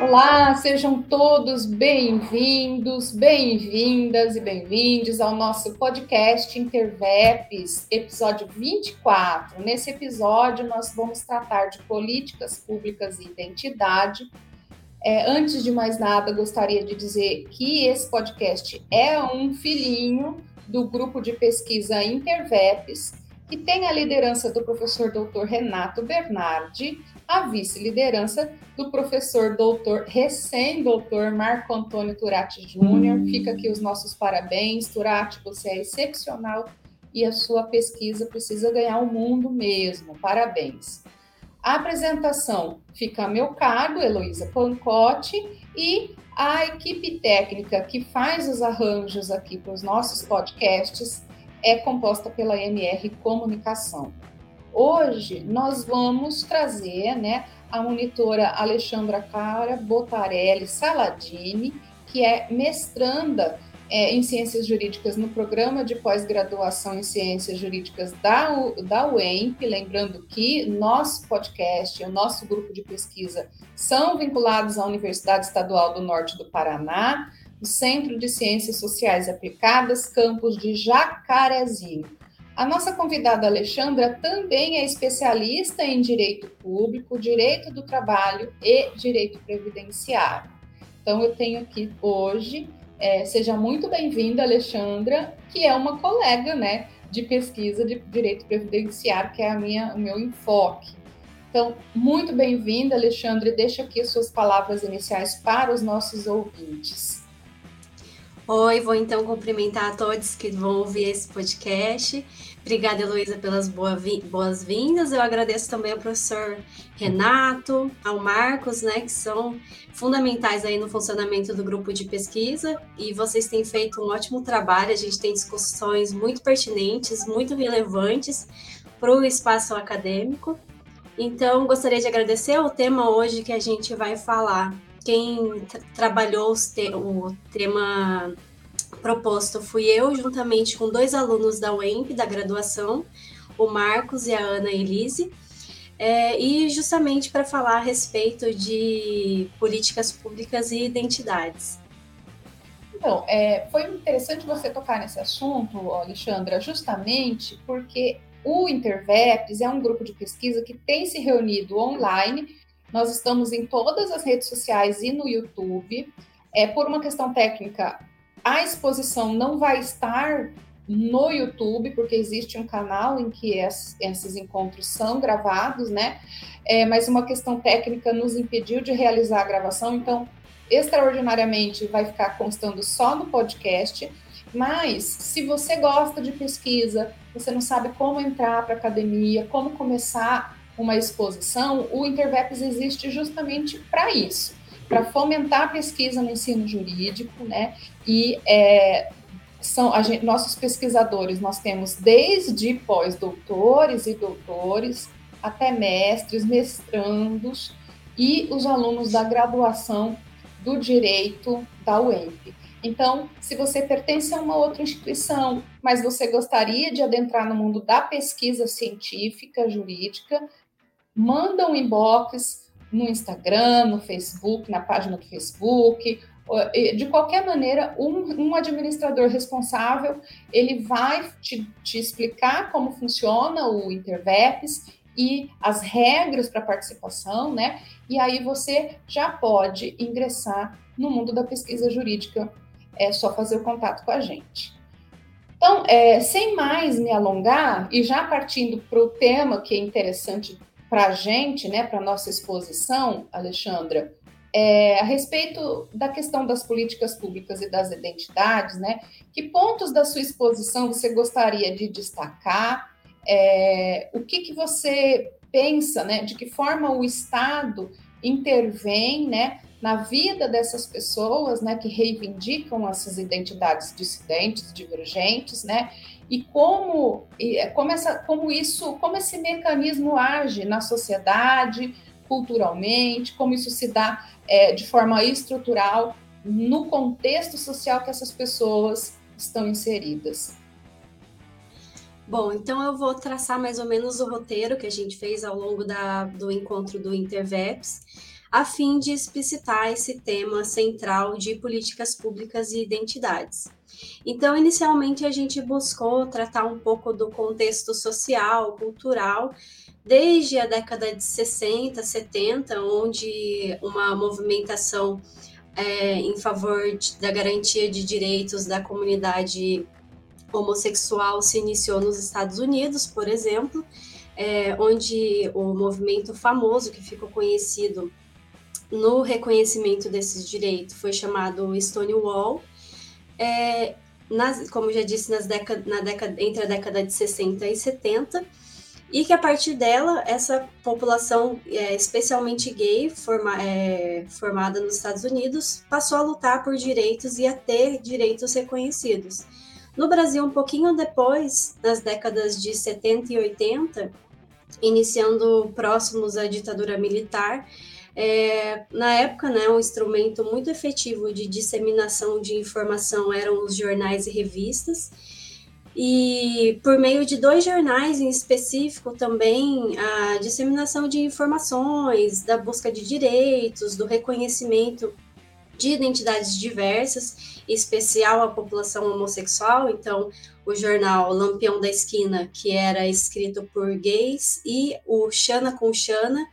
Olá, sejam todos bem-vindos, bem-vindas e bem-vindos ao nosso podcast Interveps, episódio 24. Nesse episódio, nós vamos tratar de políticas públicas e identidade. É, antes de mais nada, gostaria de dizer que esse podcast é um filhinho do grupo de pesquisa Interveps, que tem a liderança do professor doutor Renato Bernardi, a vice-liderança do professor doutor, recém-doutor Marco Antônio Turati Júnior. Fica aqui os nossos parabéns. Turati, você é excepcional e a sua pesquisa precisa ganhar o mundo mesmo. Parabéns. A apresentação fica a meu cargo, Heloísa Pancotti, e a equipe técnica que faz os arranjos aqui para os nossos podcasts é composta pela MR Comunicação. Hoje nós vamos trazer né, a monitora Alexandra Cara Botarelli Saladini, que é mestranda é, em Ciências Jurídicas no programa de pós-graduação em Ciências Jurídicas da, U, da UEMP. Lembrando que nosso podcast, o nosso grupo de pesquisa, são vinculados à Universidade Estadual do Norte do Paraná, o Centro de Ciências Sociais Aplicadas, campus de Jacarezinho. A nossa convidada Alexandra também é especialista em direito público, direito do trabalho e direito previdenciário. Então, eu tenho aqui hoje é, seja muito bem-vinda, Alexandra, que é uma colega né, de pesquisa de direito previdenciário, que é a minha, o meu enfoque. Então, muito bem-vinda, Alexandre. Deixa aqui as suas palavras iniciais para os nossos ouvintes. Oi, vou então cumprimentar a todos que vão ouvir esse podcast. Obrigada, Heloísa, pelas boas-vindas. Eu agradeço também ao professor Renato, ao Marcos, né, que são fundamentais aí no funcionamento do grupo de pesquisa. E vocês têm feito um ótimo trabalho. A gente tem discussões muito pertinentes, muito relevantes para o espaço acadêmico. Então, gostaria de agradecer o tema hoje que a gente vai falar quem trabalhou te o tema proposto fui eu, juntamente com dois alunos da UEMP, da graduação, o Marcos e a Ana Elise, é, e justamente para falar a respeito de políticas públicas e identidades. Então, é, foi interessante você tocar nesse assunto, Alexandra, justamente porque o Interveps é um grupo de pesquisa que tem se reunido online nós estamos em todas as redes sociais e no YouTube. É, por uma questão técnica, a exposição não vai estar no YouTube, porque existe um canal em que esses encontros são gravados, né? É, mas uma questão técnica nos impediu de realizar a gravação, então, extraordinariamente, vai ficar constando só no podcast. Mas, se você gosta de pesquisa, você não sabe como entrar para a academia, como começar uma exposição, o Interveps existe justamente para isso, para fomentar a pesquisa no ensino jurídico, né? E é, são gente, nossos pesquisadores, nós temos desde pós-doutores e doutores até mestres, mestrandos e os alunos da graduação do direito da UEMP. Então, se você pertence a uma outra instituição, mas você gostaria de adentrar no mundo da pesquisa científica, jurídica, manda um inbox no Instagram, no Facebook, na página do Facebook, de qualquer maneira, um, um, administrador responsável, ele vai te, te, explicar como funciona o Interveps e as regras para participação, né? E aí você já pode ingressar no mundo da pesquisa jurídica, é só fazer o contato com a gente. Então, é, sem mais me alongar, e já partindo para o tema que é interessante para a gente, né, para nossa exposição, Alexandra, é, a respeito da questão das políticas públicas e das identidades, né, que pontos da sua exposição você gostaria de destacar? É, o que, que você pensa, né, de que forma o Estado intervém, né, na vida dessas pessoas, né, que reivindicam essas identidades dissidentes, divergentes, né, e como, é, como, essa, como isso, como esse mecanismo age na sociedade, culturalmente, como isso se dá é, de forma estrutural no contexto social que essas pessoas estão inseridas. Bom, então eu vou traçar mais ou menos o roteiro que a gente fez ao longo da, do encontro do Interveps. A fim de explicitar esse tema central de políticas públicas e identidades. Então, inicialmente, a gente buscou tratar um pouco do contexto social, cultural, desde a década de 60, 70, onde uma movimentação é, em favor de, da garantia de direitos da comunidade homossexual se iniciou nos Estados Unidos, por exemplo, é, onde o movimento famoso que ficou conhecido no reconhecimento desses direitos foi chamado Stonewall, é, nas, como já disse, nas década, na década, entre a década de 60 e 70, e que a partir dela, essa população, é, especialmente gay, forma, é, formada nos Estados Unidos, passou a lutar por direitos e a ter direitos reconhecidos. No Brasil, um pouquinho depois, nas décadas de 70 e 80, iniciando próximos à ditadura militar, é, na época, né, um instrumento muito efetivo de disseminação de informação eram os jornais e revistas, e por meio de dois jornais em específico também a disseminação de informações, da busca de direitos, do reconhecimento de identidades diversas, em especial a população homossexual. Então, o jornal Lampião da Esquina, que era escrito por gays, e o Xana com Xana,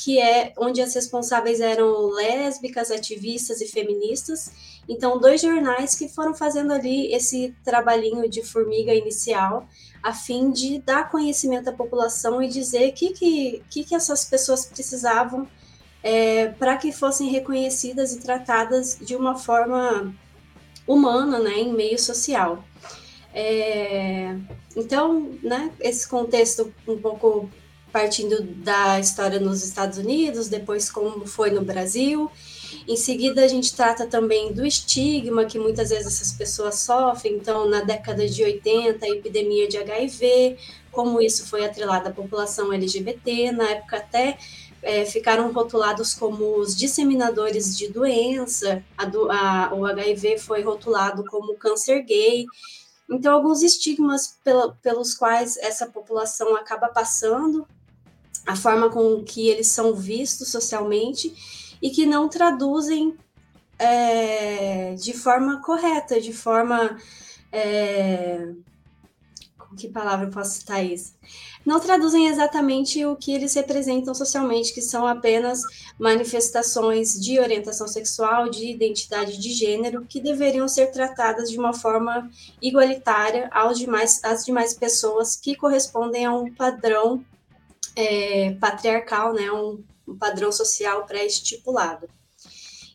que é onde as responsáveis eram lésbicas, ativistas e feministas. Então, dois jornais que foram fazendo ali esse trabalhinho de formiga inicial, a fim de dar conhecimento à população e dizer o que, que, que, que essas pessoas precisavam é, para que fossem reconhecidas e tratadas de uma forma humana, né, em meio social. É, então, né, esse contexto um pouco partindo da história nos Estados Unidos, depois como foi no Brasil. Em seguida, a gente trata também do estigma que muitas vezes essas pessoas sofrem. Então, na década de 80, a epidemia de HIV, como isso foi atrelado à população LGBT, na época até é, ficaram rotulados como os disseminadores de doença, a do, a, o HIV foi rotulado como câncer gay. Então, alguns estigmas pela, pelos quais essa população acaba passando a forma com que eles são vistos socialmente e que não traduzem é, de forma correta, de forma. É, com que palavra eu posso citar isso? Não traduzem exatamente o que eles representam socialmente, que são apenas manifestações de orientação sexual, de identidade de gênero, que deveriam ser tratadas de uma forma igualitária aos demais, às demais pessoas que correspondem a um padrão é, patriarcal, né, um, um padrão social pré-estipulado.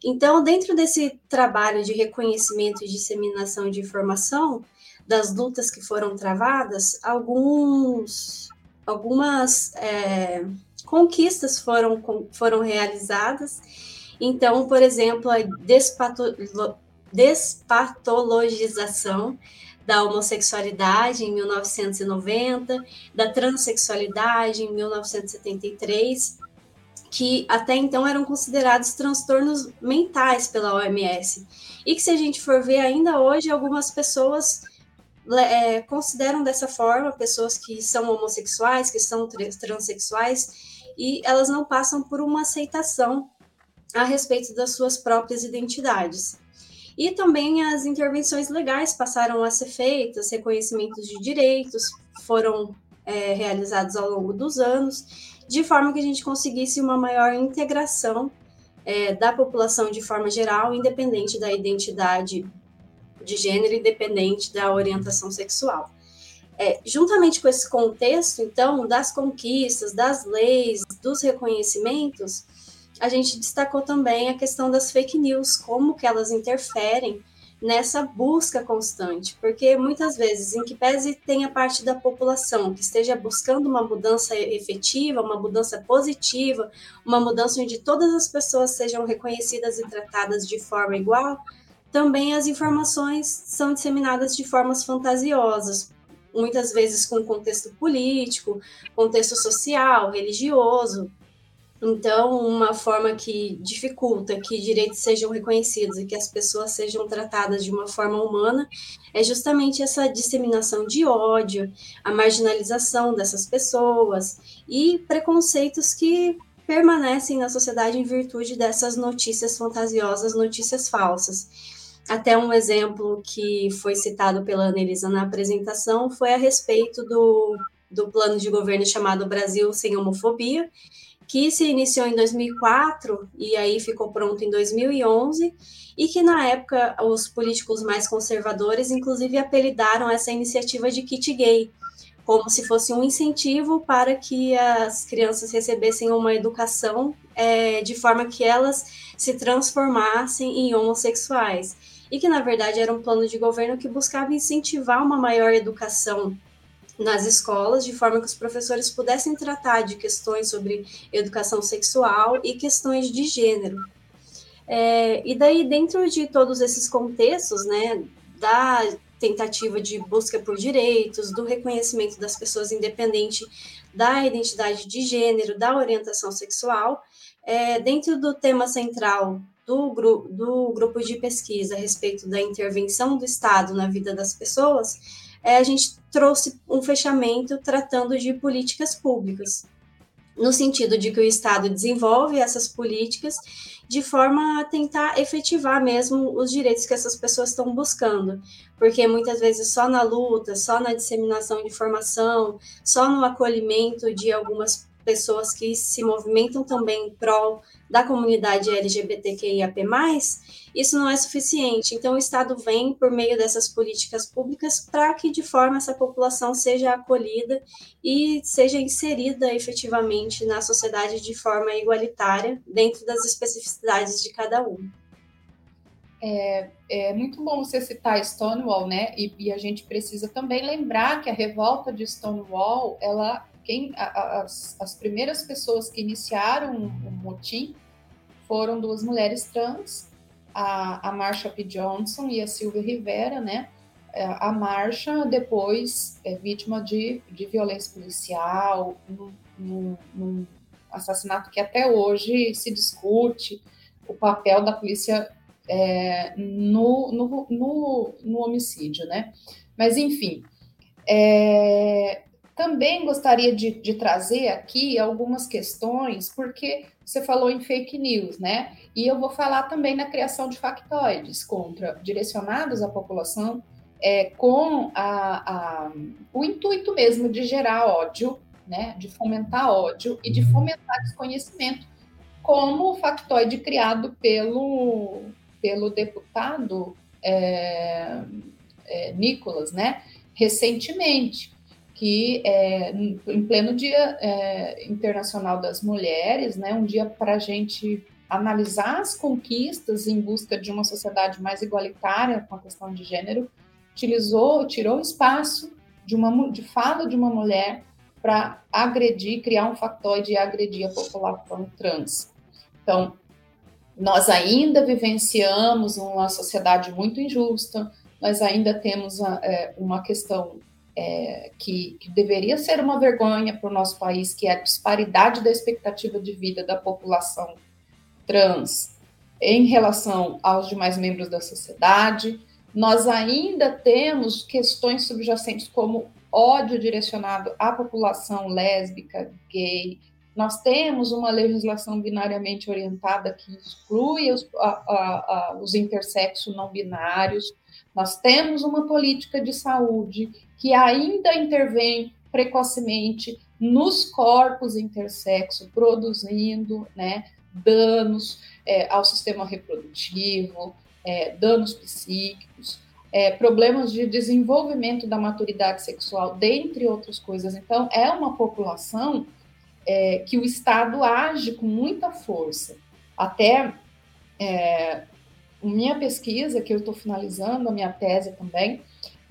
Então, dentro desse trabalho de reconhecimento e disseminação de informação, das lutas que foram travadas, alguns, algumas é, conquistas foram, foram realizadas. Então, por exemplo, a despatologização da homossexualidade em 1990, da transexualidade em 1973, que até então eram considerados transtornos mentais pela OMS. E que, se a gente for ver ainda hoje, algumas pessoas é, consideram dessa forma, pessoas que são homossexuais, que são transexuais, e elas não passam por uma aceitação a respeito das suas próprias identidades. E também as intervenções legais passaram a ser feitas, reconhecimentos de direitos foram é, realizados ao longo dos anos, de forma que a gente conseguisse uma maior integração é, da população de forma geral, independente da identidade de gênero, independente da orientação sexual. É, juntamente com esse contexto, então, das conquistas, das leis, dos reconhecimentos, a gente destacou também a questão das fake news, como que elas interferem nessa busca constante, porque muitas vezes, em que pese tenha parte da população que esteja buscando uma mudança efetiva, uma mudança positiva, uma mudança onde todas as pessoas sejam reconhecidas e tratadas de forma igual, também as informações são disseminadas de formas fantasiosas, muitas vezes com contexto político, contexto social, religioso, então, uma forma que dificulta que direitos sejam reconhecidos e que as pessoas sejam tratadas de uma forma humana é justamente essa disseminação de ódio, a marginalização dessas pessoas e preconceitos que permanecem na sociedade em virtude dessas notícias fantasiosas, notícias falsas. Até um exemplo que foi citado pela Anelisa na apresentação foi a respeito do, do plano de governo chamado Brasil Sem Homofobia, que se iniciou em 2004 e aí ficou pronto em 2011, e que na época os políticos mais conservadores, inclusive, apelidaram essa iniciativa de kit gay, como se fosse um incentivo para que as crianças recebessem uma educação é, de forma que elas se transformassem em homossexuais. E que, na verdade, era um plano de governo que buscava incentivar uma maior educação nas escolas, de forma que os professores pudessem tratar de questões sobre educação sexual e questões de gênero. É, e daí, dentro de todos esses contextos, né, da tentativa de busca por direitos, do reconhecimento das pessoas independente da identidade de gênero, da orientação sexual, é, dentro do tema central do, gru do grupo de pesquisa a respeito da intervenção do Estado na vida das pessoas, é, a gente trouxe um fechamento tratando de políticas públicas, no sentido de que o Estado desenvolve essas políticas de forma a tentar efetivar mesmo os direitos que essas pessoas estão buscando, porque muitas vezes só na luta, só na disseminação de informação, só no acolhimento de algumas pessoas que se movimentam também em prol da comunidade LGBTQIAP+, isso não é suficiente. Então, o Estado vem por meio dessas políticas públicas para que, de forma, essa população seja acolhida e seja inserida efetivamente na sociedade de forma igualitária, dentro das especificidades de cada um. É, é, muito bom você citar Stonewall, né? E, e, a gente precisa também lembrar que a revolta de Stonewall, ela, quem, as, as primeiras pessoas que iniciaram o um, motim foram duas mulheres trans a, a Marsha P. Johnson e a Silvia Rivera, né? É, a Marsha depois é vítima de, de violência policial, num, num assassinato que até hoje se discute o papel da polícia é, no, no, no, no, homicídio, né? Mas, enfim, é, também gostaria de, de, trazer aqui algumas questões, porque você falou em fake news, né? E eu vou falar também na criação de factoides contra direcionados à população é, com a, a, o intuito mesmo de gerar ódio, né? De fomentar ódio e de uhum. fomentar desconhecimento, como o factoide criado pelo, pelo deputado é, é, Nicolas, né? Recentemente que é, em pleno Dia é, Internacional das Mulheres, né, um dia para a gente analisar as conquistas em busca de uma sociedade mais igualitária com a questão de gênero, utilizou, tirou espaço de uma de fala de uma mulher para agredir, criar um factoide e agredir a população trans. Então, nós ainda vivenciamos uma sociedade muito injusta, nós ainda temos é, uma questão é, que, que, deveria ser uma vergonha para o nosso país, que é a disparidade da expectativa de vida da população trans em relação aos demais membros da sociedade. Nós ainda temos questões subjacentes como ódio direcionado à população lésbica, gay. Nós temos uma legislação binariamente orientada que exclui os, a, a, a, os intersexos não binários. Nós temos uma política de saúde que ainda intervém precocemente nos corpos intersexo, produzindo né, danos é, ao sistema reprodutivo, é, danos psíquicos, é, problemas de desenvolvimento da maturidade sexual, dentre outras coisas. Então, é uma população é, que o Estado age com muita força. Até é, minha pesquisa, que eu estou finalizando, a minha tese também,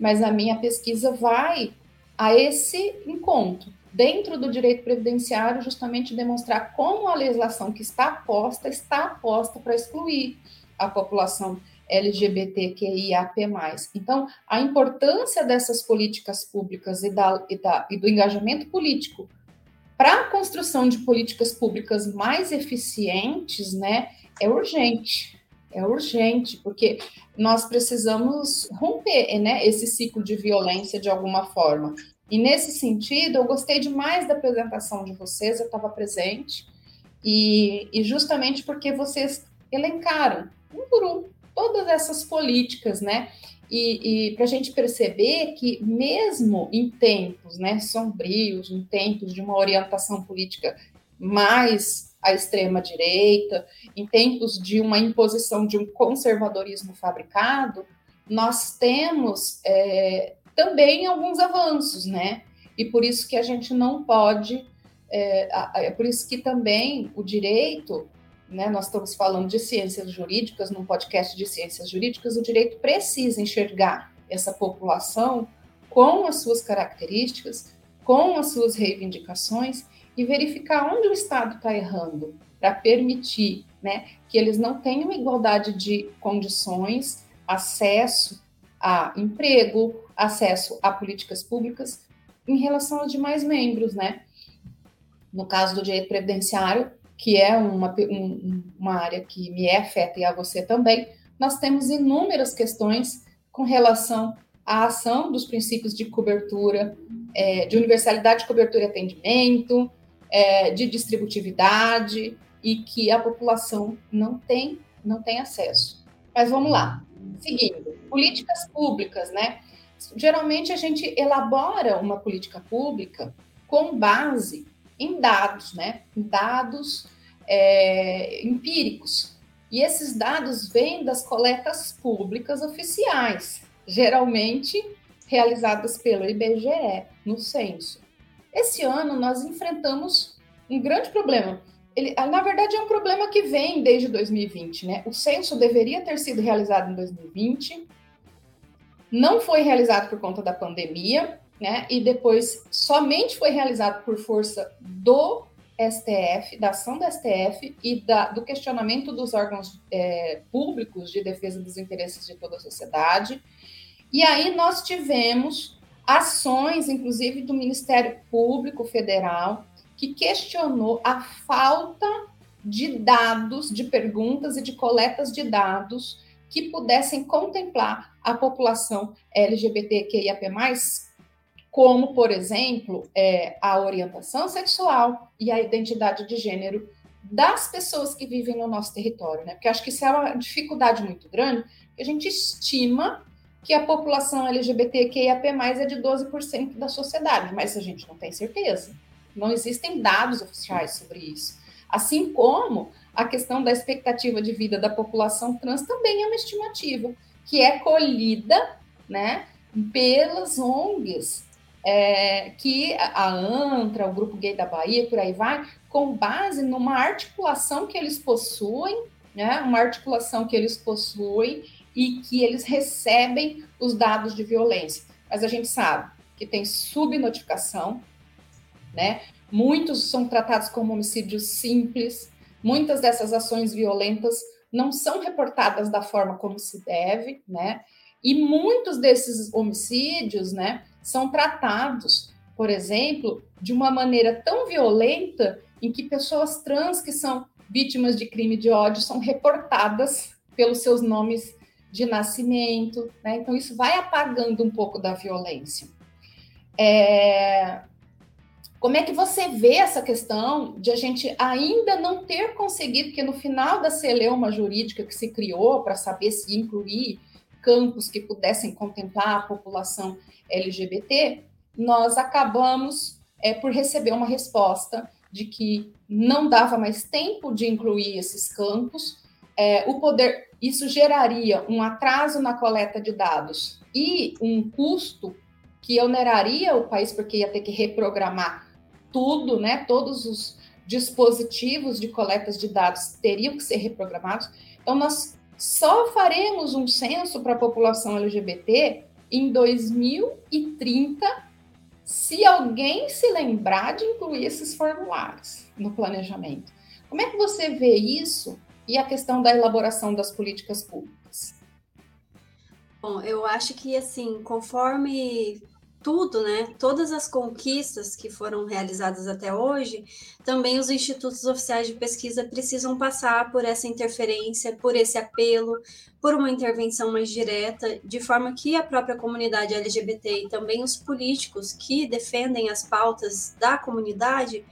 mas a minha pesquisa vai a esse encontro, dentro do direito previdenciário, justamente demonstrar como a legislação que está posta está posta para excluir a população LGBTQIAP+. Então, a importância dessas políticas públicas e, da, e, da, e do engajamento político para a construção de políticas públicas mais eficientes, né, é urgente é urgente, porque nós precisamos romper né, esse ciclo de violência de alguma forma. E nesse sentido, eu gostei demais da apresentação de vocês, eu estava presente, E, e justamente porque vocês elencaram, um por um, todas essas políticas, né? E, e para a gente perceber que, mesmo em tempos né, sombrios, em tempos de uma orientação política mais à extrema-direita, em tempos de uma imposição de um conservadorismo fabricado, nós temos é, também alguns avanços, né? E por isso que a gente não pode, é, é por isso que também o direito né, nós estamos falando de ciências jurídicas, num podcast de ciências jurídicas, o direito precisa enxergar essa população com as suas características, com as suas reivindicações e verificar onde o Estado está errando, para permitir né, que eles não tenham igualdade de condições, acesso a emprego, acesso a políticas públicas em relação aos demais membros, né? No caso do direito previdenciário, que é uma, um, uma área que me é afeta e a você também, nós temos inúmeras questões com relação à ação dos princípios de cobertura, é, de universalidade de cobertura e atendimento, é, de distributividade, e que a população não tem, não tem acesso. Mas vamos lá. Seguindo, políticas públicas, né? Geralmente a gente elabora uma política pública com base em dados, né? Em dados é, empíricos. E esses dados vêm das coletas públicas oficiais, geralmente realizadas pelo IBGE, no censo. Esse ano nós enfrentamos um grande problema. Ele, na verdade, é um problema que vem desde 2020, né? O censo deveria ter sido realizado em 2020, não foi realizado por conta da pandemia, né? E depois somente foi realizado por força do STF, da ação da STF e da, do questionamento dos órgãos é, públicos de defesa dos interesses de toda a sociedade. E aí nós tivemos ações, inclusive do Ministério Público Federal, que questionou a falta de dados, de perguntas e de coletas de dados que pudessem contemplar a população LGBTQIAP+, como, por exemplo, é, a orientação sexual e a identidade de gênero das pessoas que vivem no nosso território, né? Porque acho que isso é uma dificuldade muito grande, a gente estima que a população LGBTQIAP+, é de 12% da sociedade, mas a gente não tem certeza. Não existem dados oficiais sobre isso. Assim como a questão da expectativa de vida da população trans também é uma estimativa, que é colhida, né, pelas ONGs é, que a ANTRA, o Grupo Gay da Bahia, por aí vai, com base numa articulação que eles possuem, né, uma articulação que eles possuem e que eles recebem os dados de violência. Mas a gente sabe que tem subnotificação, né? Muitos são tratados como homicídios simples, muitas dessas ações violentas não são reportadas da forma como se deve, né? E muitos desses homicídios, né, são tratados, por exemplo, de uma maneira tão violenta em que pessoas trans que são vítimas de crime de ódio são reportadas pelos seus nomes de nascimento, né? Então isso vai apagando um pouco da violência. É... Como é que você vê essa questão de a gente ainda não ter conseguido, porque no final da celeuma jurídica que se criou para saber se incluir campos que pudessem contemplar a população LGBT, nós acabamos é, por receber uma resposta de que não dava mais tempo de incluir esses campos, é, o poder, isso geraria um atraso na coleta de dados e um custo que oneraria o país, porque ia ter que reprogramar tudo, né? Todos os dispositivos de coletas de dados teriam que ser reprogramados. Então, nós só faremos um censo para a população LGBT em 2030, se alguém se lembrar de incluir esses formulários no planejamento. Como é que você vê isso e a questão da elaboração das políticas públicas? Bom, eu acho que assim, conforme tudo, né, todas as conquistas que foram realizadas até hoje, também os institutos oficiais de pesquisa precisam passar por essa interferência, por esse apelo, por uma intervenção mais direta, de forma que a própria comunidade LGBT e também os políticos que defendem as pautas da comunidade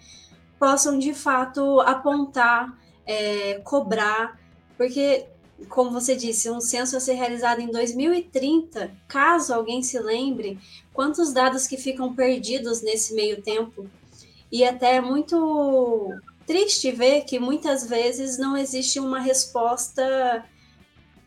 possam de fato apontar, é, cobrar, porque como você disse, um censo a ser realizado em 2030, caso alguém se lembre, quantos dados que ficam perdidos nesse meio tempo. E até é muito triste ver que muitas vezes não existe uma resposta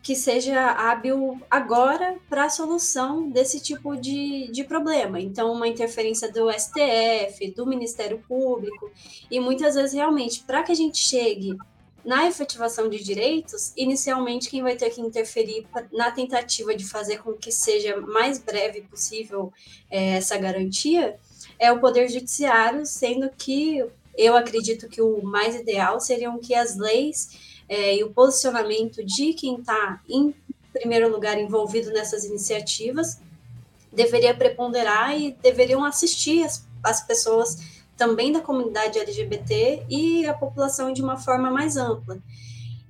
que seja hábil agora para a solução desse tipo de, de problema. Então, uma interferência do STF, do Ministério Público, e muitas vezes, realmente, para que a gente chegue na efetivação de direitos, inicialmente quem vai ter que interferir na tentativa de fazer com que seja mais breve possível é, essa garantia é o Poder Judiciário, sendo que eu acredito que o mais ideal seriam que as leis é, e o posicionamento de quem está, em primeiro lugar, envolvido nessas iniciativas deveria preponderar e deveriam assistir as, as pessoas também da comunidade LGBT e a população de uma forma mais ampla.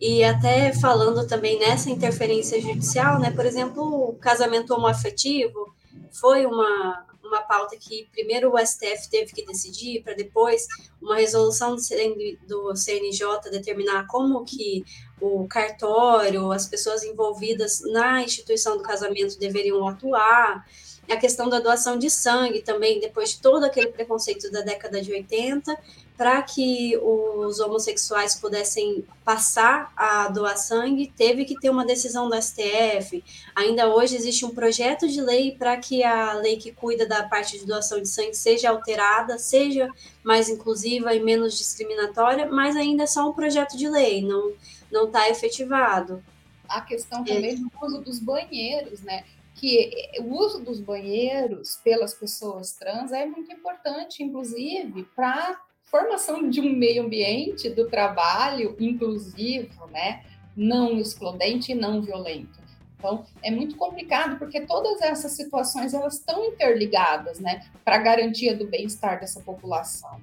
E até falando também nessa interferência judicial, né, por exemplo, o casamento homoafetivo foi uma, uma pauta que primeiro o STF teve que decidir, para depois uma resolução do, CN, do CNJ determinar como que o cartório, as pessoas envolvidas na instituição do casamento deveriam atuar a questão da doação de sangue também, depois de todo aquele preconceito da década de 80, para que os homossexuais pudessem passar a doar sangue, teve que ter uma decisão do STF. Ainda hoje existe um projeto de lei para que a lei que cuida da parte de doação de sangue seja alterada, seja mais inclusiva e menos discriminatória, mas ainda é só um projeto de lei, não não está efetivado. A questão também é. do uso dos banheiros, né? Que o uso dos banheiros pelas pessoas trans é muito importante, inclusive, para formação de um meio ambiente do trabalho inclusivo, né? Não excludente e não violento. Então, é muito complicado porque todas essas situações elas estão interligadas, né, para a garantia do bem-estar dessa população.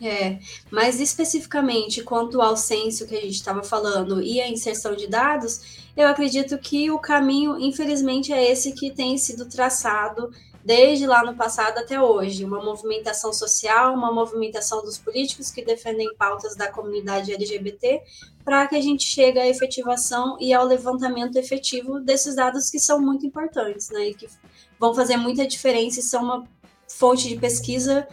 É, mas especificamente quanto ao censo que a gente estava falando e a inserção de dados, eu acredito que o caminho, infelizmente, é esse que tem sido traçado desde lá no passado até hoje. Uma movimentação social, uma movimentação dos políticos que defendem pautas da comunidade LGBT, para que a gente chegue à efetivação e ao levantamento efetivo desses dados que são muito importantes, né? E que vão fazer muita diferença e são uma fonte de pesquisa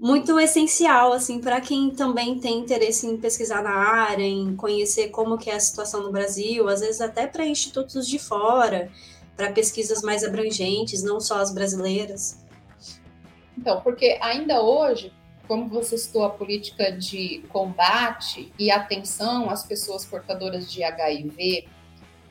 muito essencial assim para quem também tem interesse em pesquisar na área, em conhecer como que é a situação no Brasil, às vezes até para institutos de fora, para pesquisas mais abrangentes, não só as brasileiras. Então, porque ainda hoje, como você citou a política de combate e atenção às pessoas portadoras de HIV,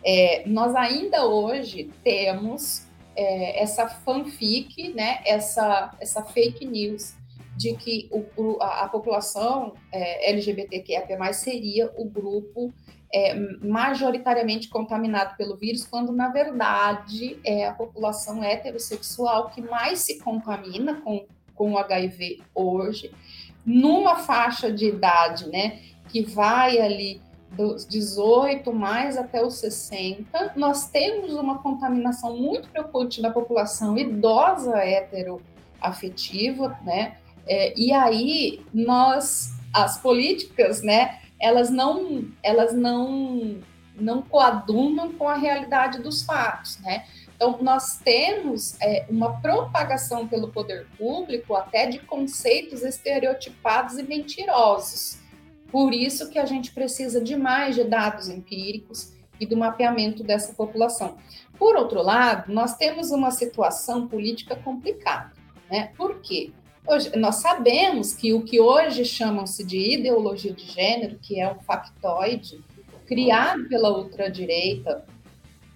é, nós ainda hoje temos é, essa fanfic, né, essa, essa fake news de que o, a, a, população é, LGBTQIA+, seria o grupo é, majoritariamente contaminado pelo vírus, quando na verdade é a população heterossexual que mais se contamina com, com o HIV hoje, numa faixa de idade, né, que vai ali dos 18 mais até os 60, nós temos uma contaminação muito preocupante na população idosa heteroafetiva, né, é, e aí nós, as políticas, né, elas não, elas não, não coadunam com a realidade dos fatos, né? Então nós temos é, uma propagação pelo poder público até de conceitos estereotipados e mentirosos. Por isso que a gente precisa de mais de dados empíricos e do mapeamento dessa população. Por outro lado, nós temos uma situação política complicada, né? Por quê? Hoje, nós sabemos que o que hoje chamam-se de ideologia de gênero, que é um factoide criado pela ultradireita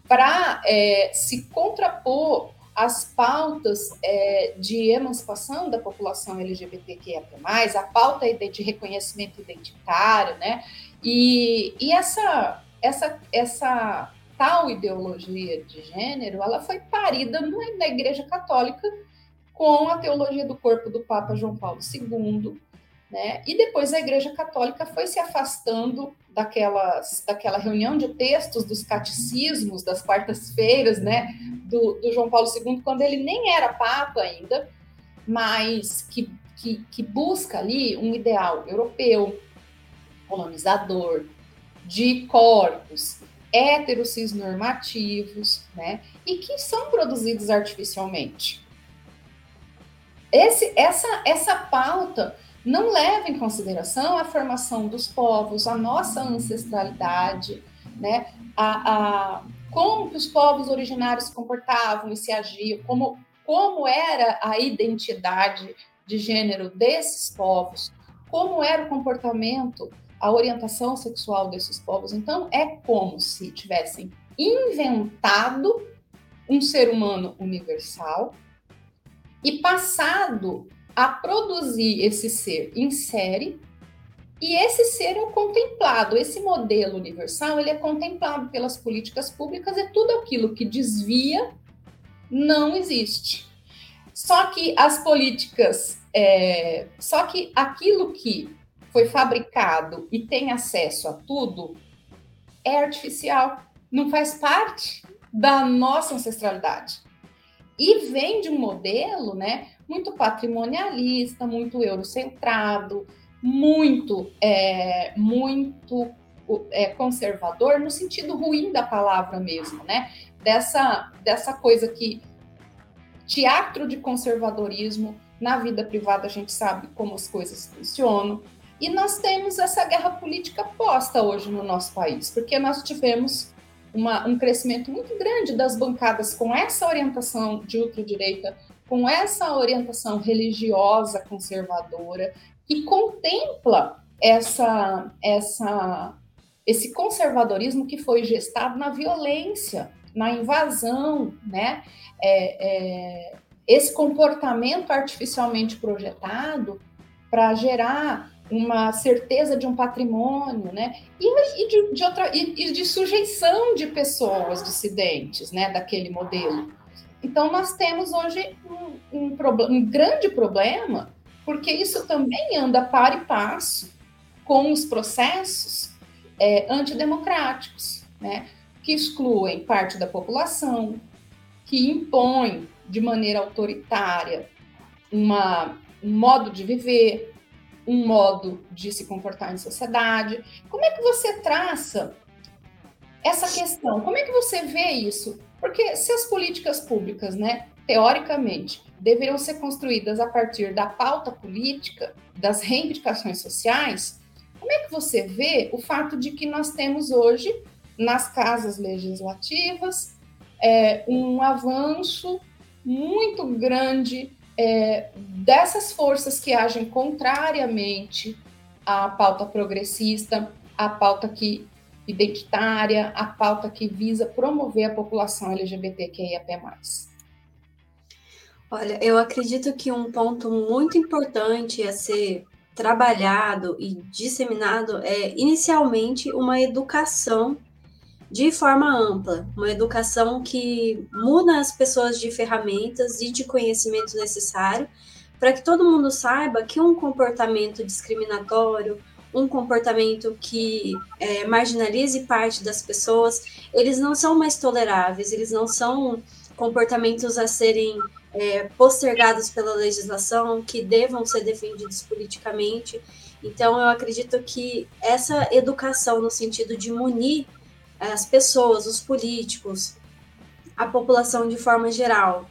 para é, se contrapor às pautas é, de emancipação da população LGBTQIA+, a pauta de reconhecimento identitário, né? E, e essa, essa, essa tal ideologia de gênero, ela foi parida na Igreja Católica com a teologia do corpo do Papa João Paulo II, né? E depois a Igreja Católica foi se afastando daquelas, daquela reunião de textos dos catecismos das quartas-feiras, né? Do, do, João Paulo II, quando ele nem era Papa ainda, mas que, que, que busca ali um ideal europeu, colonizador, de corpos heterocis normativos, né? E que são produzidos artificialmente. Esse, essa, essa pauta não leva em consideração a formação dos povos, a nossa ancestralidade, né? A, a, como os povos originários se comportavam e se agiam, como, como era a identidade de gênero desses povos, como era o comportamento, a orientação sexual desses povos. Então, é como se tivessem inventado um ser humano universal e passado a produzir esse ser em série, e esse ser é contemplado, esse modelo universal, ele é contemplado pelas políticas públicas e tudo aquilo que desvia não existe. Só que as políticas, é, só que aquilo que foi fabricado e tem acesso a tudo é artificial, não faz parte da nossa ancestralidade. E vem de um modelo, né, muito patrimonialista, muito eurocentrado, muito, é, muito é, conservador, no sentido ruim da palavra mesmo, né? Dessa, dessa coisa que teatro de conservadorismo, na vida privada a gente sabe como as coisas funcionam, e nós temos essa guerra política posta hoje no nosso país, porque nós tivemos uma, um crescimento muito grande das bancadas com essa orientação de ultradireita, com essa orientação religiosa conservadora, que contempla essa, essa, esse conservadorismo que foi gestado na violência, na invasão, né? É, é, esse comportamento artificialmente projetado para gerar uma certeza de um patrimônio, né? E, e de, de, outra e, e, de sujeição de pessoas dissidentes, né? Daquele modelo. Então nós temos hoje um, um, um grande problema, porque isso também anda par e passo com os processos é, antidemocráticos, né? Que excluem parte da população, que impõem de maneira autoritária uma, um modo de viver, um modo de se comportar em sociedade. Como é que você traça essa questão? Como é que você vê isso? Porque se as políticas públicas, né, teoricamente, deveriam ser construídas a partir da pauta política, das reivindicações sociais, como é que você vê o fato de que nós temos hoje, nas casas legislativas, é, um avanço muito grande é, dessas forças que agem contrariamente à pauta progressista, à pauta que identitária, à pauta que visa promover a população LGBTQIAP+. Olha, eu acredito que um ponto muito importante a ser trabalhado e disseminado é inicialmente uma educação de forma ampla, uma educação que muda as pessoas de ferramentas e de conhecimento necessário para que todo mundo saiba que um comportamento discriminatório, um comportamento que é, marginalize parte das pessoas, eles não são mais toleráveis, eles não são comportamentos a serem é, postergados pela legislação, que devam ser defendidos politicamente. Então, eu acredito que essa educação, no sentido de munir as pessoas, os políticos, a população de forma geral,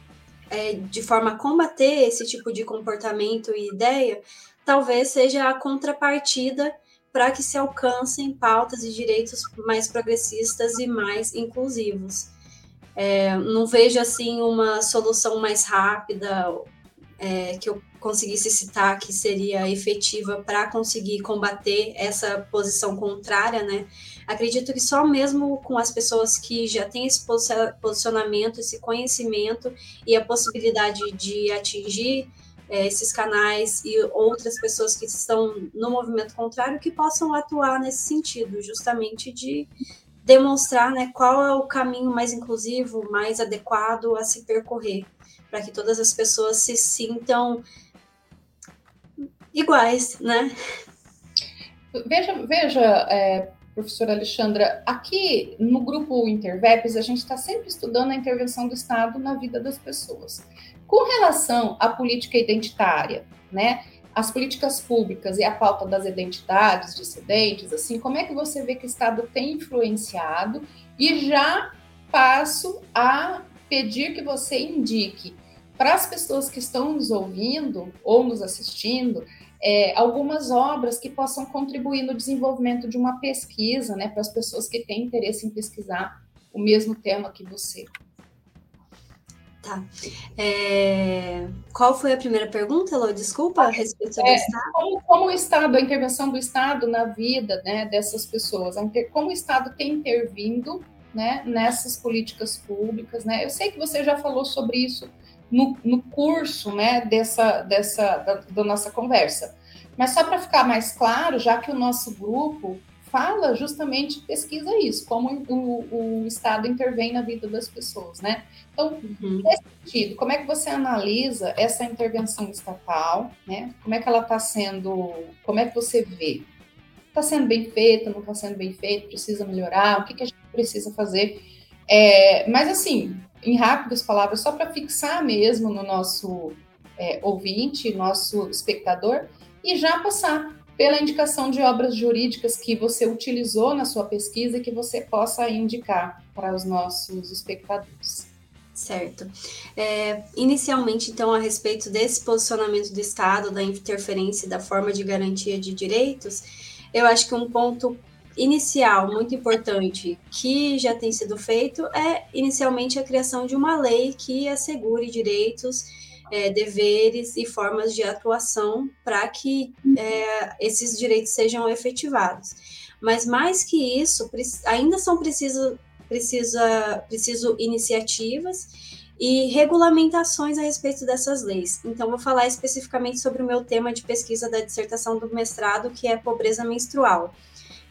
é, de forma a combater esse tipo de comportamento e ideia, talvez seja a contrapartida para que se alcancem pautas e direitos mais progressistas e mais inclusivos. É, não vejo assim uma solução mais rápida é, que eu conseguisse citar que seria efetiva para conseguir combater essa posição contrária, né? Acredito que só mesmo com as pessoas que já têm esse posicionamento, esse conhecimento e a possibilidade de atingir é, esses canais e outras pessoas que estão no movimento contrário que possam atuar nesse sentido, justamente de demonstrar né, qual é o caminho mais inclusivo, mais adequado a se percorrer, para que todas as pessoas se sintam iguais, né? Veja, veja é, professora Alexandra, aqui no grupo Interveps, a gente está sempre estudando a intervenção do Estado na vida das pessoas. Com relação à política identitária, né? as políticas públicas e a pauta das identidades dissidentes, assim, como é que você vê que o Estado tem influenciado? E já passo a pedir que você indique para as pessoas que estão nos ouvindo ou nos assistindo é, algumas obras que possam contribuir no desenvolvimento de uma pesquisa, né, para as pessoas que têm interesse em pesquisar o mesmo tema que você. Tá. É... Qual foi a primeira pergunta, Lô? Desculpa, a respeito do é, Estado. Como, como, o Estado, a intervenção do Estado na vida né, dessas pessoas, como o Estado tem intervindo né, nessas políticas públicas. Né? Eu sei que você já falou sobre isso no, no curso né, dessa, dessa, da, da nossa conversa, mas só para ficar mais claro, já que o nosso grupo fala justamente, pesquisa isso, como o, o Estado intervém na vida das pessoas, né? Então, uhum. nesse sentido, como é que você analisa essa intervenção estatal, né? Como é que ela está sendo, como é que você vê? Está sendo bem feita, não está sendo bem feita, precisa melhorar, o que, que a gente precisa fazer? É, mas, assim, em rápidas palavras, só para fixar mesmo no nosso é, ouvinte, nosso espectador, e já passar pela indicação de obras jurídicas que você utilizou na sua pesquisa e que você possa indicar para os nossos espectadores. Certo. É, inicialmente, então, a respeito desse posicionamento do Estado, da interferência da forma de garantia de direitos, eu acho que um ponto inicial muito importante que já tem sido feito é, inicialmente, a criação de uma lei que assegure direitos é, deveres e formas de atuação para que é, esses direitos sejam efetivados. Mas mais que isso, ainda são preciso, precisa, preciso iniciativas e regulamentações a respeito dessas leis. Então, vou falar especificamente sobre o meu tema de pesquisa da dissertação do mestrado, que é pobreza menstrual.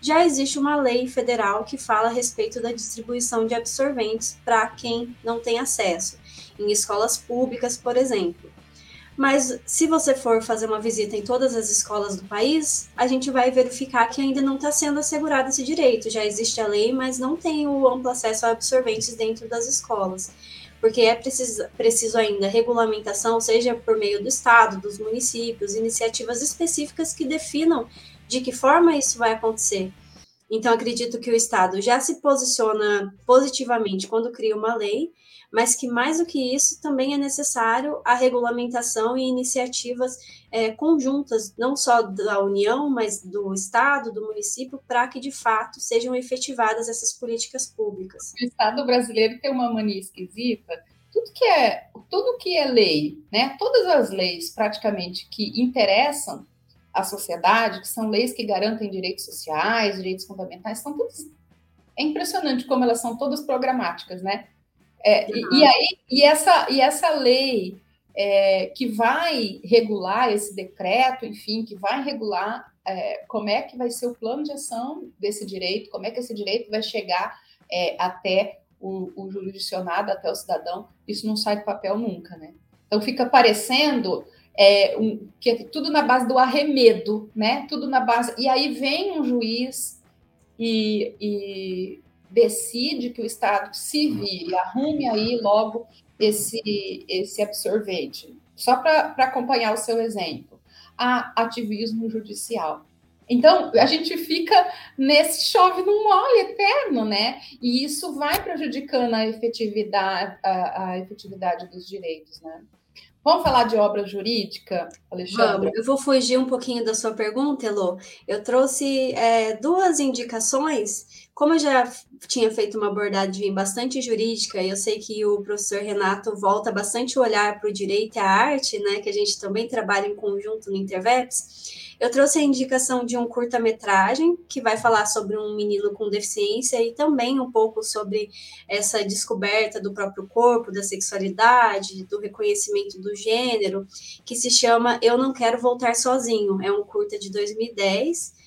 Já existe uma lei federal que fala a respeito da distribuição de absorventes para quem não tem acesso em escolas públicas, por exemplo. Mas se você for fazer uma visita em todas as escolas do país, a gente vai verificar que ainda não está sendo assegurado esse direito. Já existe a lei, mas não tem o amplo acesso a absorventes dentro das escolas. Porque é preciso, preciso ainda regulamentação, seja por meio do Estado, dos municípios, iniciativas específicas que definam de que forma isso vai acontecer. Então, acredito que o Estado já se posiciona positivamente quando cria uma lei, mas que mais do que isso também é necessário a regulamentação e iniciativas é, conjuntas, não só da União, mas do Estado, do município, para que de fato sejam efetivadas essas políticas públicas. O Estado brasileiro tem uma mania esquisita. Tudo que é, tudo que é lei, né? Todas as leis praticamente que interessam a sociedade, que são leis que garantem direitos sociais, direitos fundamentais, são todas. É impressionante como elas são todas programáticas, né? É, uhum. e, e, aí, e essa, e essa lei é, que vai regular esse decreto, enfim, que vai regular é, como é que vai ser o plano de ação desse direito, como é que esse direito vai chegar é, até o, o jurisdicionado, até o cidadão, isso não sai do papel nunca, né? Então fica parecendo é, um, que é tudo na base do arremedo, né? Tudo na base. E aí vem um juiz e, e decide que o Estado se vire, arrume aí logo esse, esse absorvente. Só para acompanhar o seu exemplo. Há ativismo judicial. Então, a gente fica nesse chove num mole eterno, né? E isso vai prejudicando a efetividade, a, a efetividade dos direitos, né? Vamos falar de obra jurídica, Alexandre? Vamos. Eu vou fugir um pouquinho da sua pergunta, Elô. Eu trouxe é, duas indicações como eu já tinha feito uma abordagem bastante jurídica, eu sei que o professor Renato volta bastante o olhar para o direito e a arte, né, que a gente também trabalha em conjunto no Interveps, eu trouxe a indicação de um curta-metragem que vai falar sobre um menino com deficiência e também um pouco sobre essa descoberta do próprio corpo, da sexualidade, do reconhecimento do gênero, que se chama Eu Não Quero Voltar Sozinho. É um curta de 2010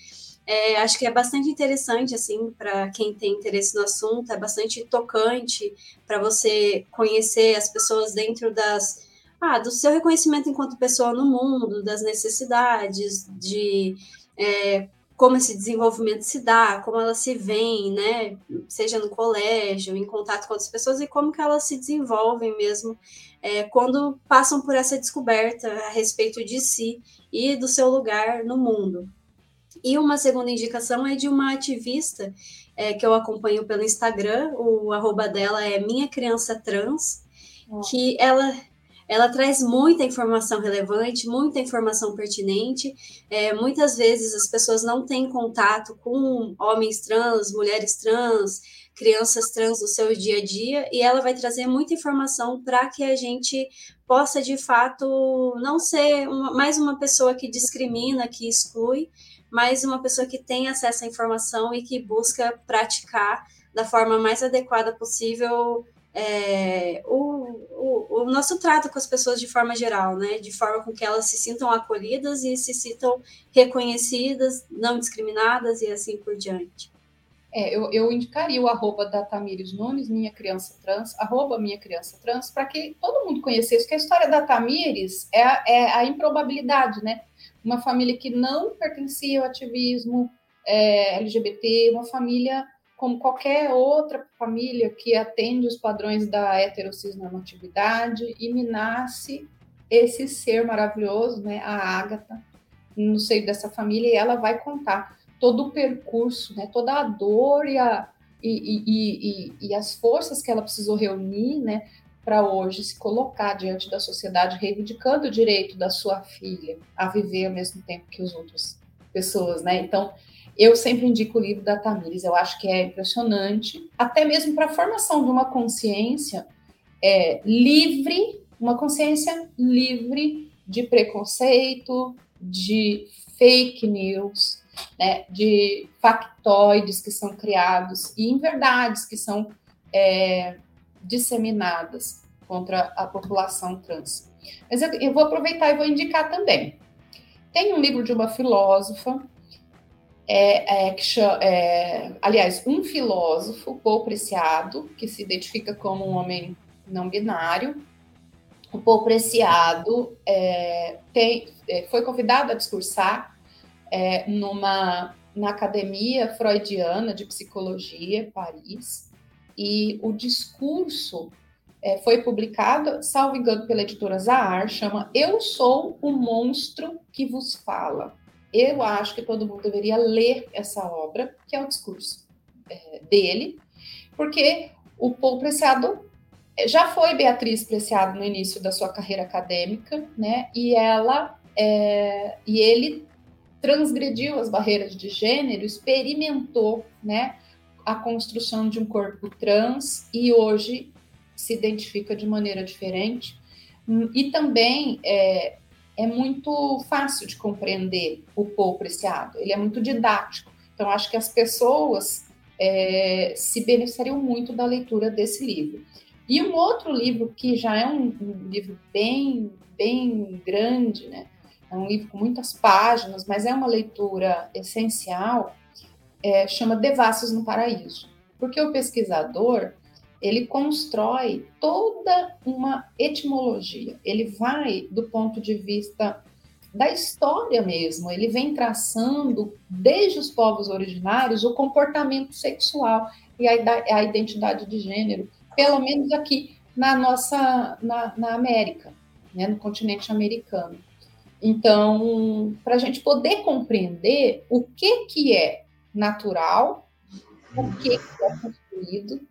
é, acho que é bastante interessante, assim, para quem tem interesse no assunto, é bastante tocante para você conhecer as pessoas dentro das. Ah, do seu reconhecimento enquanto pessoa no mundo, das necessidades, de é, como esse desenvolvimento se dá, como elas se veem, né, seja no colégio, em contato com outras pessoas, e como que elas se desenvolvem mesmo é, quando passam por essa descoberta a respeito de si e do seu lugar no mundo. E uma segunda indicação é de uma ativista é, que eu acompanho pelo Instagram, o arroba dela é Minha Criança Trans, que ela ela traz muita informação relevante, muita informação pertinente. É, muitas vezes as pessoas não têm contato com homens trans, mulheres trans, crianças trans no seu dia a dia, e ela vai trazer muita informação para que a gente possa, de fato, não ser uma, mais uma pessoa que discrimina, que exclui, mas uma pessoa que tem acesso à informação e que busca praticar da forma mais adequada possível é, o, o, o, nosso trato com as pessoas de forma geral, né? De forma com que elas se sintam acolhidas e se sintam reconhecidas, não discriminadas e assim por diante. É, eu, eu indicaria o arroba da Tamires Nunes, minha criança trans, arroba minha criança trans, para que todo mundo conhecesse, que a história da Tamires é a, é a improbabilidade, né? Uma família que não pertencia ao ativismo é, LGBT, uma família como qualquer outra família que atende os padrões da heterossexualidade e me nasce esse ser maravilhoso, né, a Ágata, no seio dessa família, e ela vai contar todo o percurso, né, toda a dor e, a, e, e, e, as forças que ela precisou reunir, né, para hoje se colocar diante da sociedade, reivindicando o direito da sua filha a viver ao mesmo tempo que as outras pessoas, né? Então, eu sempre indico o livro da Tamires, eu acho que é impressionante, até mesmo para a formação de uma consciência é, livre, uma consciência livre de preconceito, de fake news, né, de factoides que são criados e inverdades que são é, disseminadas contra a população trans. Mas eu, eu vou aproveitar e vou indicar também. Tem um livro de uma filósofa é, é, que, é, aliás, um filósofo, Paul Preciado, que se identifica como um homem não binário. O Paul Preciado é, tem, é, foi convidado a discursar é, numa, na Academia Freudiana de Psicologia, Paris, e o discurso foi publicado, salvo engano, pela editora Zahar, chama Eu Sou o Monstro que Vos Fala eu acho que todo mundo deveria ler essa obra, que é o discurso é, dele, porque o Paul Preciado é, já foi Beatriz Preciado no início da sua carreira acadêmica, né? E ela é, e ele transgrediu as barreiras de gênero, experimentou, né, a construção de um corpo trans e hoje se identifica de maneira diferente. E também é, é muito fácil de compreender o Paul Preciado, ele é muito didático. Então, acho que as pessoas é, se beneficiariam muito da leitura desse livro. E um outro livro que já é um, um livro bem, bem grande, né? É um livro com muitas páginas, mas é uma leitura essencial, é, chama Devassos no Paraíso. Porque o pesquisador, ele constrói toda uma etimologia. Ele vai do ponto de vista da história mesmo, ele vem traçando desde os povos originários o comportamento sexual e a, identidade de gênero, pelo menos aqui na nossa na, na América, né, no continente americano. Então, para a gente poder compreender o que que é natural, o que, que é construído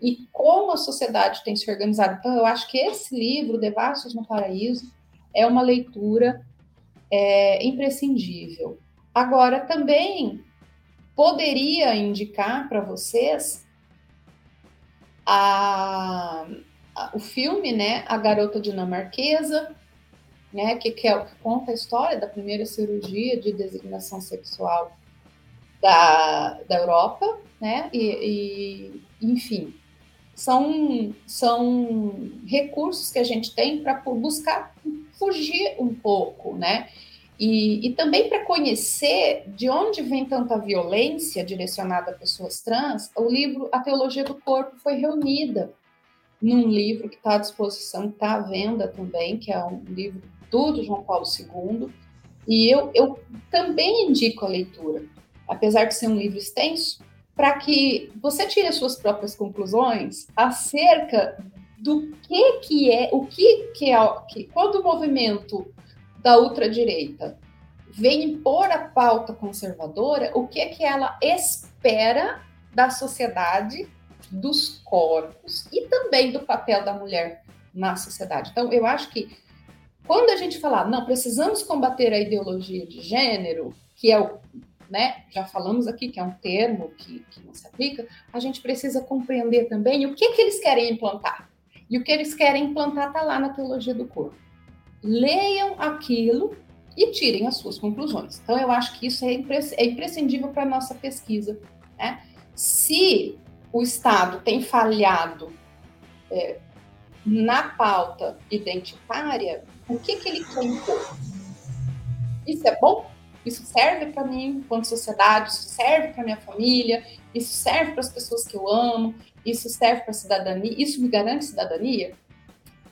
e como a sociedade tem se organizado. Então, eu acho que esse livro, Devassos no Paraíso, é uma leitura é, imprescindível. Agora, também poderia indicar para vocês a, a, o filme, né, A Garota Dinamarquesa, né, que, que, é, que conta a história da primeira cirurgia de designação sexual da, da Europa, né, e, e enfim, são, são recursos que a gente tem para buscar fugir um pouco, né? E, e também para conhecer de onde vem tanta violência direcionada a pessoas trans, o livro A Teologia do Corpo foi reunida num livro que está à disposição, está à venda também, que é um livro do João Paulo II, E eu, eu também indico a leitura, apesar de ser um livro extenso, para que você tire as suas próprias conclusões acerca do que que é, o que que é, que, quando o movimento da ultradireita vem impor a pauta conservadora, o que é que ela espera da sociedade, dos corpos e também do papel da mulher na sociedade. Então, eu acho que quando a gente falar, não, precisamos combater a ideologia de gênero, que é o, né, já falamos aqui que é um termo que, que não se aplica, a gente precisa compreender também o que, que eles querem implantar. E o que eles querem implantar está lá na teologia do corpo. Leiam aquilo e tirem as suas conclusões. Então, eu acho que isso é, é imprescindível para a nossa pesquisa. Né? Se o Estado tem falhado é, na pauta identitária, o que, que ele quer impor? Isso é bom? Isso serve para mim enquanto sociedade? Isso serve para minha família? Isso serve para as pessoas que eu amo? Isso serve para a cidadania? Isso me garante cidadania?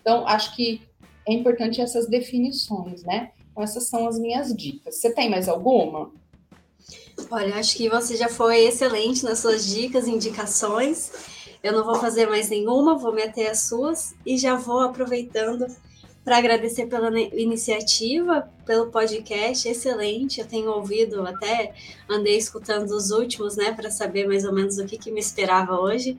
Então, acho que é importante essas definições, né? Então, essas são as minhas dicas. Você tem mais alguma? Olha, acho que você já foi excelente nas suas dicas, indicações. Eu não vou fazer mais nenhuma, vou meter as suas e já vou aproveitando para agradecer pela iniciativa, pelo podcast excelente. Eu tenho ouvido, até andei escutando os últimos, né, para saber mais ou menos o que, que me esperava hoje.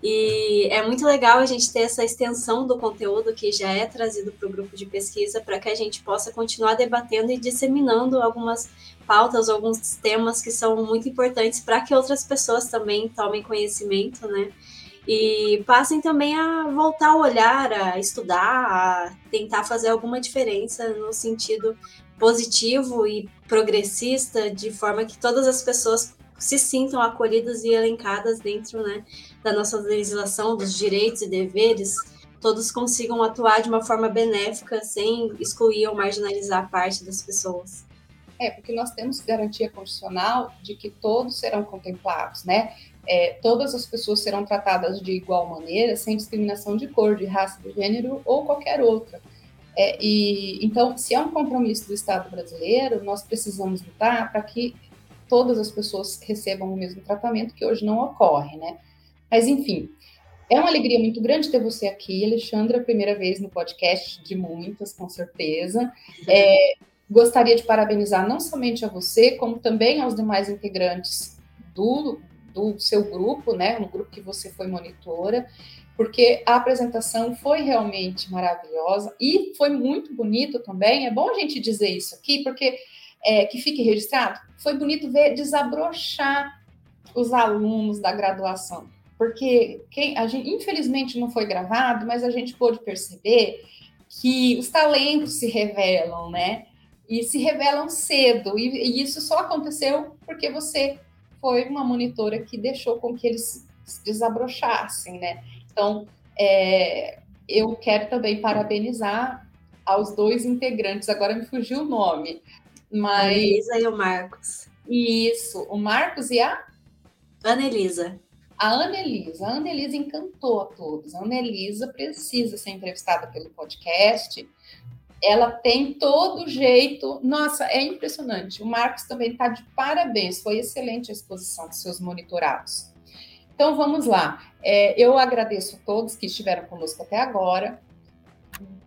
E é muito legal a gente ter essa extensão do conteúdo que já é trazido para o grupo de pesquisa para que a gente possa continuar debatendo e disseminando algumas pautas, alguns temas que são muito importantes para que outras pessoas também tomem conhecimento, né? E passem também a voltar a olhar, a estudar, a tentar fazer alguma diferença no sentido positivo e progressista, de forma que todas as pessoas se sintam acolhidas e elencadas dentro né, da nossa legislação, dos direitos e deveres, todos consigam atuar de uma forma benéfica, sem excluir ou marginalizar parte das pessoas. É, porque nós temos garantia constitucional de que todos serão contemplados, né? É, todas as pessoas serão tratadas de igual maneira, sem discriminação de cor, de raça, de gênero ou qualquer outra. É, e então, se é um compromisso do Estado brasileiro, nós precisamos lutar para que todas as pessoas recebam o mesmo tratamento que hoje não ocorre, né? Mas enfim, é uma alegria muito grande ter você aqui, Alexandra, primeira vez no podcast de muitas, com certeza. É, Gostaria de parabenizar não somente a você, como também aos demais integrantes do, do seu grupo, né, um grupo que você foi monitora, porque a apresentação foi realmente maravilhosa e foi muito bonito também. É bom a gente dizer isso aqui, porque é, que fique registrado. Foi bonito ver desabrochar os alunos da graduação, porque quem, a gente, infelizmente não foi gravado, mas a gente pôde perceber que os talentos se revelam, né? e se revelam cedo. E, e, isso só aconteceu porque você foi uma monitora que deixou com que eles se desabrochassem, né? Então, é, eu quero também parabenizar aos dois integrantes. Agora me fugiu o nome, mas a Elisa e o Marcos. Isso, o Marcos e a Ana Elisa. A Ana Elisa, a Ana Elisa encantou a todos. A Ana Elisa precisa ser entrevistada pelo podcast, ela tem todo jeito. Nossa, é impressionante. O Marcos também está de parabéns. Foi excelente a exposição dos seus monitorados. Então vamos lá. É, eu agradeço a todos que estiveram conosco até agora.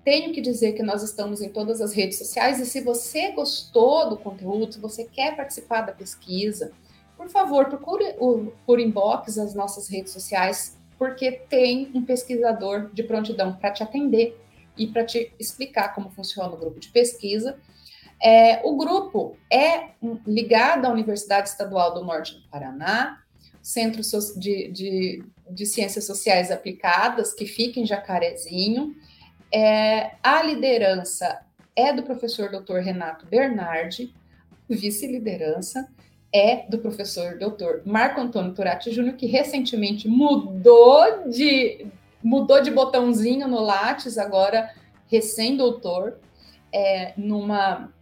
Tenho que dizer que nós estamos em todas as redes sociais e se você gostou do conteúdo, se você quer participar da pesquisa, por favor, procure o, por inbox as nossas redes sociais, porque tem um pesquisador de prontidão para te atender e para te explicar como funciona o grupo de pesquisa. É, o grupo é ligado à Universidade Estadual do Norte do Paraná, Centro de, de, de Ciências Sociais Aplicadas, que fica em Jacarezinho. É, a liderança é do professor Dr. Renato Bernardi, vice-liderança é do professor Dr. Marco Antônio Turati Júnior, que recentemente mudou de, mudou de botãozinho no Lattes, agora recém-doutor, é, numa,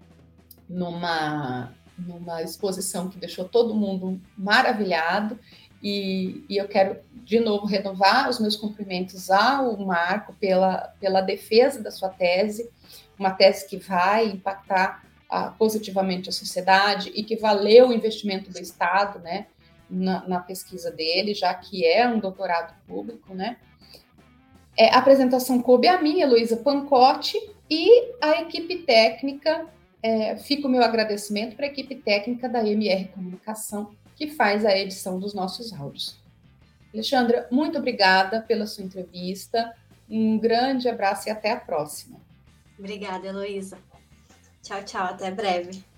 numa, numa exposição que deixou todo mundo maravilhado. E, e, eu quero de novo renovar os meus cumprimentos ao Marco pela, pela defesa da sua tese, uma tese que vai impactar a, positivamente a sociedade e que valeu o investimento do Estado, né, na, na, pesquisa dele, já que é um doutorado público, né. É, a apresentação coube a mim, Heloísa Pancotti, e a equipe técnica, é, fica o meu agradecimento para a equipe técnica da MR Comunicação, que faz a edição dos nossos áudios. Alexandra, muito obrigada pela sua entrevista. Um grande abraço e até a próxima. Obrigada, Heloísa. Tchau, tchau. Até breve.